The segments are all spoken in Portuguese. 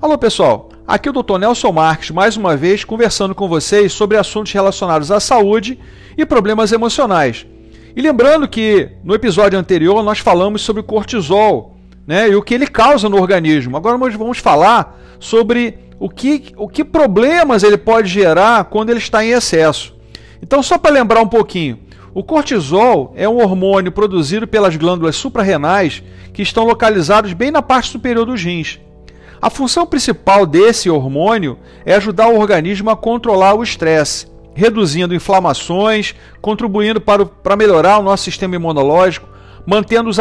Alô pessoal, aqui é o Dr. Nelson Marques mais uma vez conversando com vocês sobre assuntos relacionados à saúde e problemas emocionais. E lembrando que no episódio anterior nós falamos sobre cortisol né, e o que ele causa no organismo. Agora nós vamos falar sobre o que, o que problemas ele pode gerar quando ele está em excesso. Então, só para lembrar um pouquinho, o cortisol é um hormônio produzido pelas glândulas suprarrenais que estão localizados bem na parte superior dos rins. A função principal desse hormônio é ajudar o organismo a controlar o estresse, reduzindo inflamações, contribuindo para, o, para melhorar o nosso sistema imunológico, mantendo os,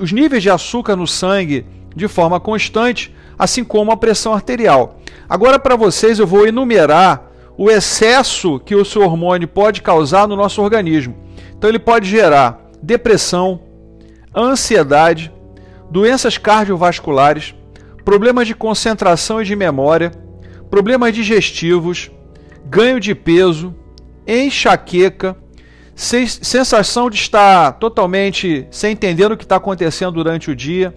os níveis de açúcar no sangue de forma constante, assim como a pressão arterial. Agora, para vocês, eu vou enumerar o excesso que o seu hormônio pode causar no nosso organismo. Então, ele pode gerar depressão, ansiedade, doenças cardiovasculares, problemas de concentração e de memória, problemas digestivos, ganho de peso, enxaqueca, sensação de estar totalmente sem entender o que está acontecendo durante o dia,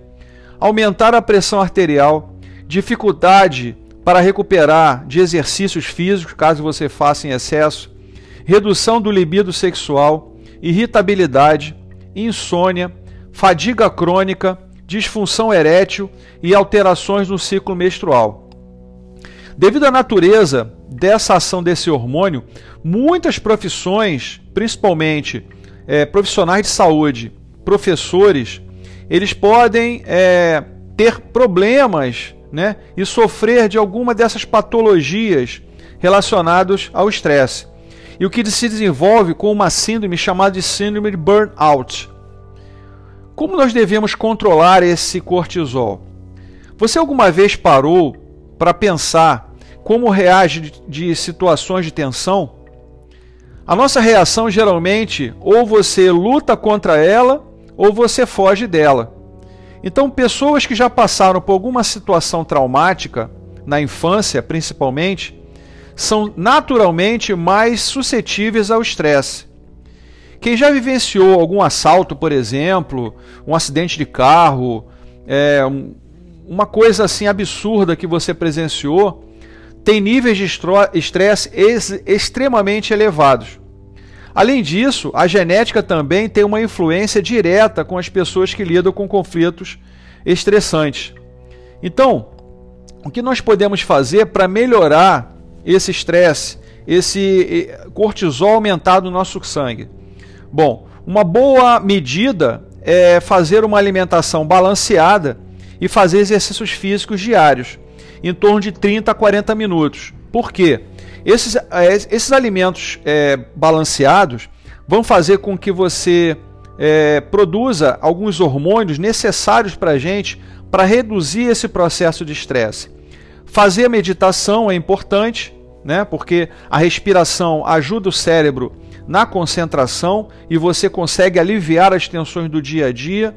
aumentar a pressão arterial, dificuldade para recuperar de exercícios físicos, caso você faça em excesso, redução do libido sexual, irritabilidade, insônia, fadiga crônica, disfunção erétil e alterações no ciclo menstrual. Devido à natureza dessa ação desse hormônio, muitas profissões, principalmente é, profissionais de saúde, professores, eles podem é, ter problemas né, e sofrer de alguma dessas patologias relacionadas ao estresse. E o que se desenvolve com uma síndrome chamada de síndrome de burnout. Como nós devemos controlar esse cortisol? Você alguma vez parou para pensar como reage de situações de tensão? A nossa reação geralmente ou você luta contra ela ou você foge dela. Então, pessoas que já passaram por alguma situação traumática, na infância principalmente, são naturalmente mais suscetíveis ao estresse. Quem já vivenciou algum assalto, por exemplo, um acidente de carro, é, um, uma coisa assim absurda que você presenciou, tem níveis de estresse ex extremamente elevados. Além disso, a genética também tem uma influência direta com as pessoas que lidam com conflitos estressantes. Então, o que nós podemos fazer para melhorar esse estresse, esse cortisol aumentado no nosso sangue? Bom, uma boa medida é fazer uma alimentação balanceada e fazer exercícios físicos diários, em torno de 30 a 40 minutos. Por quê? Esses, é, esses alimentos é, balanceados vão fazer com que você é, produza alguns hormônios necessários para a gente para reduzir esse processo de estresse. Fazer meditação é importante, né? porque a respiração ajuda o cérebro na concentração e você consegue aliviar as tensões do dia a dia.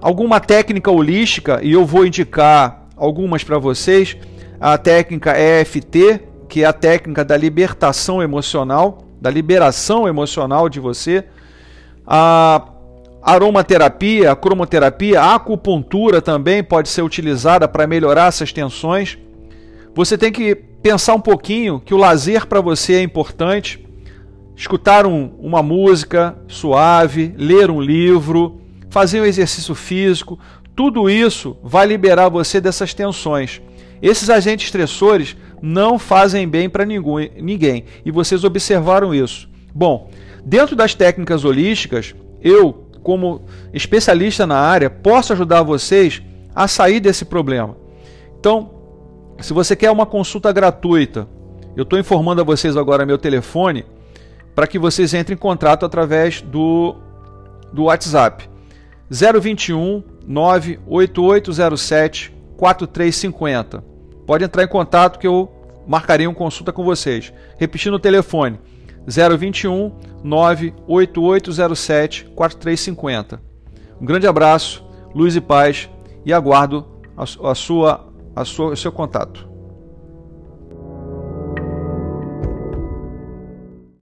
Alguma técnica holística, e eu vou indicar algumas para vocês, a técnica EFT, que é a técnica da libertação emocional, da liberação emocional de você. A aromaterapia, a cromoterapia, a acupuntura também pode ser utilizada para melhorar essas tensões. Você tem que pensar um pouquinho que o lazer para você é importante escutar um, uma música suave, ler um livro, fazer um exercício físico, tudo isso vai liberar você dessas tensões. Esses agentes estressores não fazem bem para ninguém e vocês observaram isso. Bom, dentro das técnicas holísticas, eu, como especialista na área, posso ajudar vocês a sair desse problema. Então, se você quer uma consulta gratuita, eu estou informando a vocês agora meu telefone para que vocês entrem em contato através do, do WhatsApp 021 98807 4350. Pode entrar em contato que eu marcarei uma consulta com vocês. Repetindo o telefone 021 98807 4350. Um grande abraço, luz e paz e aguardo a, a sua, a sua, o seu contato.